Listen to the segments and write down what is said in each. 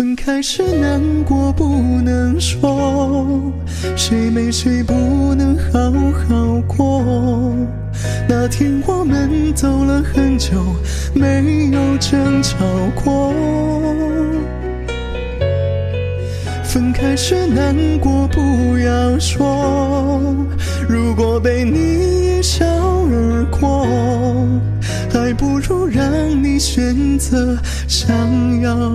分开时难过不能说，谁没谁不能好好过。那天我们走了很久，没有争吵过。分开时难过不要说，如果被你一笑而过，还不如让你选择想要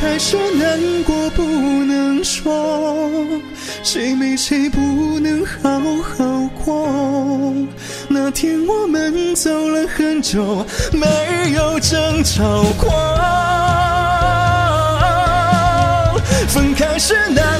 开始难过不能说，谁没谁不能好好过。那天我们走了很久，没有争吵过。分开是难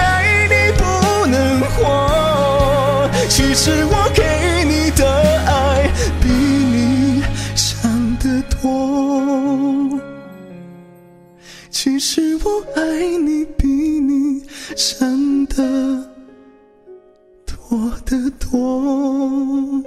其实我给你的爱比你想的多其实我爱你比你想的多得多。